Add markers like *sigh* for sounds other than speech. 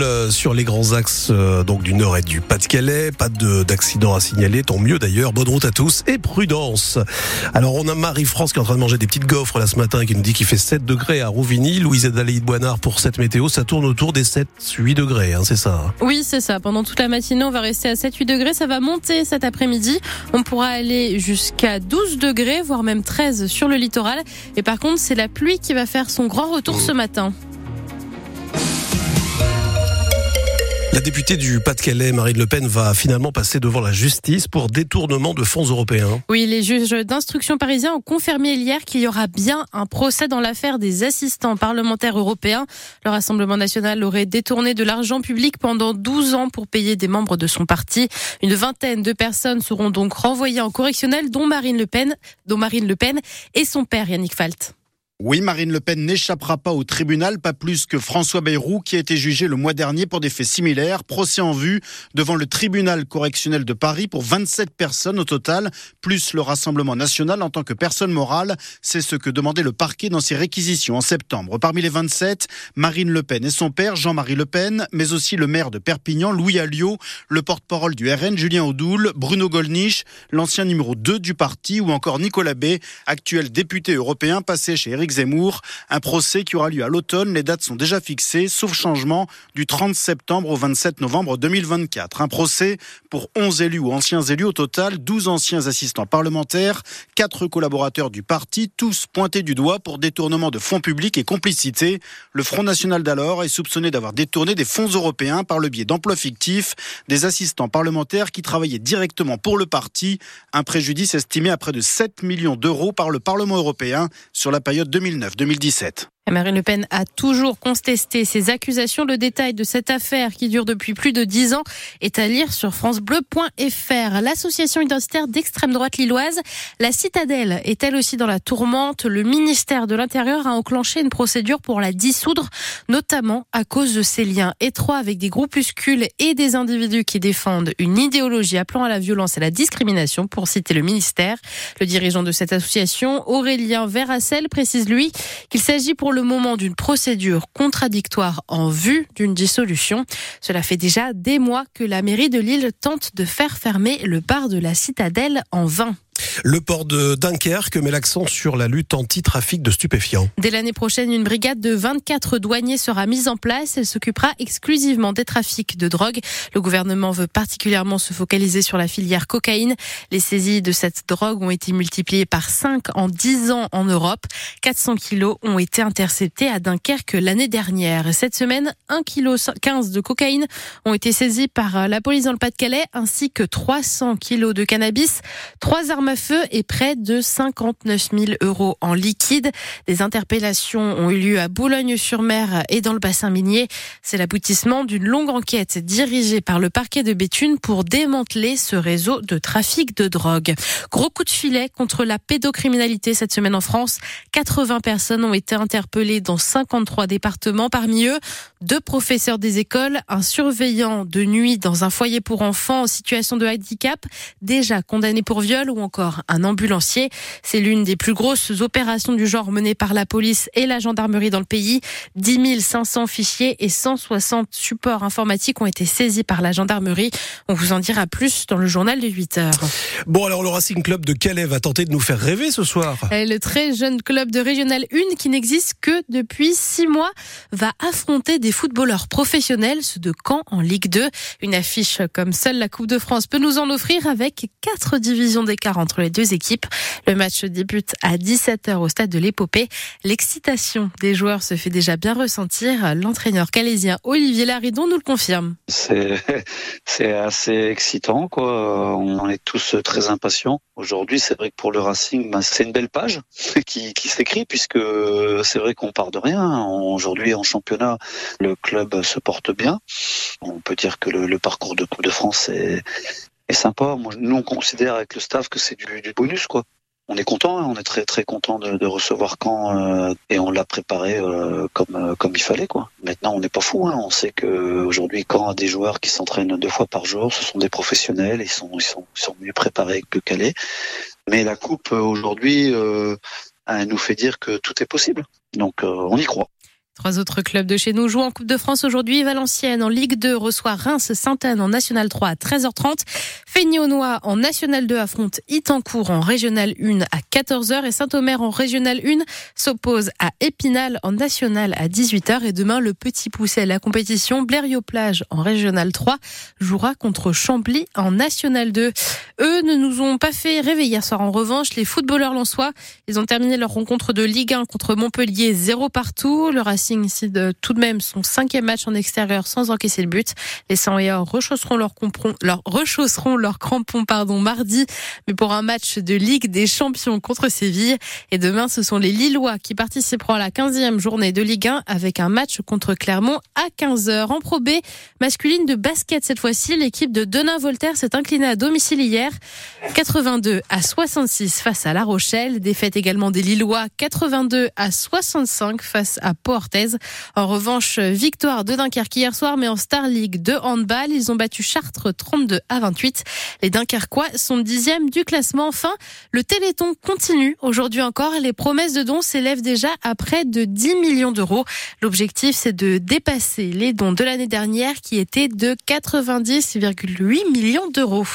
roule euh, sur les grands axes euh, donc du nord et du Pas-de-Calais. Pas d'accident à signaler, tant mieux d'ailleurs. Bonne route à tous et prudence. Alors on a Marie-France qui est en train de manger des petites gaufres là ce matin qui nous dit qu'il fait 7 degrés à Rouvigny. Louise Adalaïde Boinard pour cette météo, ça tourne autour des 7-8 degrés, hein, c'est ça hein? Oui, c'est ça. Pendant toute la matinée, on va rester à 7-8 degrés. Ça va monter cet après-midi. On pourra aller jusqu'à 12 degrés, voire même 13 sur le littoral. Et par contre, c'est la pluie qui va faire son grand retour ce matin. La députée du Pas-de-Calais, Marine Le Pen, va finalement passer devant la justice pour détournement de fonds européens. Oui, les juges d'instruction parisiens ont confirmé hier qu'il y aura bien un procès dans l'affaire des assistants parlementaires européens. Le Rassemblement national aurait détourné de l'argent public pendant 12 ans pour payer des membres de son parti. Une vingtaine de personnes seront donc renvoyées en correctionnel, dont Marine Le Pen, dont Marine Le Pen et son père Yannick Falt. Oui, Marine Le Pen n'échappera pas au tribunal, pas plus que François Bayrou, qui a été jugé le mois dernier pour des faits similaires. Procès en vue devant le tribunal correctionnel de Paris pour 27 personnes au total, plus le Rassemblement national en tant que personne morale. C'est ce que demandait le parquet dans ses réquisitions en septembre. Parmi les 27, Marine Le Pen et son père, Jean-Marie Le Pen, mais aussi le maire de Perpignan, Louis Alliot, le porte-parole du RN, Julien Audoul, Bruno Gollnisch, l'ancien numéro 2 du parti, ou encore Nicolas B, actuel député européen passé chez Éric Zemmour. Un procès qui aura lieu à l'automne. Les dates sont déjà fixées, sauf changement, du 30 septembre au 27 novembre 2024. Un procès pour 11 élus ou anciens élus au total, 12 anciens assistants parlementaires, 4 collaborateurs du parti, tous pointés du doigt pour détournement de fonds publics et complicité. Le Front National d'alors est soupçonné d'avoir détourné des fonds européens par le biais d'emplois fictifs, des assistants parlementaires qui travaillaient directement pour le parti. Un préjudice estimé à près de 7 millions d'euros par le Parlement européen sur la période 2009-2017. Marine Le Pen a toujours contesté ces accusations. Le détail de cette affaire qui dure depuis plus de dix ans est à lire sur francebleu.fr. L'association identitaire d'extrême droite lilloise, la Citadelle, est elle aussi dans la tourmente? Le ministère de l'Intérieur a enclenché une procédure pour la dissoudre, notamment à cause de ses liens étroits avec des groupuscules et des individus qui défendent une idéologie appelant à la violence et à la discrimination, pour citer le ministère. Le dirigeant de cette association, Aurélien Verracel, précise lui qu'il s'agit pour le le moment d'une procédure contradictoire en vue d'une dissolution. Cela fait déjà des mois que la mairie de Lille tente de faire fermer le bar de la citadelle en vain. Le port de Dunkerque met l'accent sur la lutte anti-trafic de stupéfiants. Dès l'année prochaine, une brigade de 24 douaniers sera mise en place. Elle s'occupera exclusivement des trafics de drogue. Le gouvernement veut particulièrement se focaliser sur la filière cocaïne. Les saisies de cette drogue ont été multipliées par 5 en 10 ans en Europe. 400 kilos ont été interceptés à Dunkerque l'année dernière. Cette semaine, 1 kg 15 de cocaïne ont été saisis par la police dans le Pas-de-Calais ainsi que 300 kilos de cannabis. Trois armes à feu et près de 59 000 euros en liquide. Des interpellations ont eu lieu à Boulogne-sur-Mer et dans le bassin minier. C'est l'aboutissement d'une longue enquête dirigée par le parquet de Béthune pour démanteler ce réseau de trafic de drogue. Gros coup de filet contre la pédocriminalité cette semaine en France. 80 personnes ont été interpellées dans 53 départements. Parmi eux, deux professeurs des écoles, un surveillant de nuit dans un foyer pour enfants en situation de handicap, déjà condamné pour viol ou encore un ambulancier. C'est l'une des plus grosses opérations du genre menées par la police et la gendarmerie dans le pays. 10 500 fichiers et 160 supports informatiques ont été saisis par la gendarmerie. On vous en dira plus dans le journal de 8 heures. Bon, alors le Racing Club de Calais va tenter de nous faire rêver ce soir. Le très jeune club de Régional 1 qui n'existe que depuis 6 mois va affronter des footballeurs professionnels, ceux de Caen en Ligue 2. Une affiche comme seule la Coupe de France peut nous en offrir avec 4 divisions d'écart entre les deux équipes. Le match débute à 17h au stade de l'Épopée. L'excitation des joueurs se fait déjà bien ressentir. L'entraîneur calésien Olivier Laridon nous le confirme. C'est *laughs* assez excitant, quoi. On est tous très impatients. Aujourd'hui, c'est vrai que pour le Racing, ben, c'est une belle page *laughs* qui, s'écrit puisque c'est vrai qu'on part de rien. Aujourd'hui, en championnat, le club se porte bien. On peut dire que le parcours de Coupe de France est, est sympa. nous, on considère avec le staff que c'est du, bonus, quoi. On est content, hein. on est très très content de, recevoir Caen euh, et on l'a préparé euh, comme euh, comme il fallait, quoi. Maintenant, on n'est pas fou, hein. on sait que aujourd'hui Caen a des joueurs qui s'entraînent deux fois par jour, ce sont des professionnels, ils sont ils sont, mieux préparés que Calais. Mais la coupe aujourd'hui, nous fait dire que tout est possible. Donc on y croit. Trois autres clubs de chez nous jouent en Coupe de France aujourd'hui. Valenciennes en Ligue 2 reçoit Reims-Sainte-Anne en National 3 à 13h30. Féniaunois en National 2 affronte Itancourt en Régional 1 à 14h et Saint-Omer en Régional 1 s'oppose à Épinal en National à 18h et demain le petit poussé à la compétition Blériot-Plage en Régional 3 jouera contre Chambly en National 2. Eux ne nous ont pas fait rêver hier soir. En revanche, les footballeurs lensois, ils ont terminé leur rencontre de Ligue 1 contre Montpellier 0 partout. Racing de tout de même son cinquième match en extérieur sans encaisser le but. Les 100 rechausseront leurs leur, rechausseront leurs crampons pardon, mardi, mais pour un match de Ligue des Champions contre Séville. Et demain, ce sont les Lillois qui participeront à la 15e journée de Ligue 1 avec un match contre Clermont à 15h. En Pro B, masculine de basket cette fois-ci, l'équipe de Denain-Voltaire s'est inclinée à domicile hier. 82 à 66 face à La Rochelle. Défaite également des Lillois 82 à 65 face à En revanche, victoire de Dunkerque hier soir, mais en Star League de handball, ils ont battu Chartres 32 à 28. Les Dunkerquois sont dixièmes du classement. Enfin, le Téléthon continue aujourd'hui encore. Les promesses de dons s'élèvent déjà à près de 10 millions d'euros. L'objectif, c'est de dépasser les dons de l'année dernière qui étaient de 90,8 millions d'euros.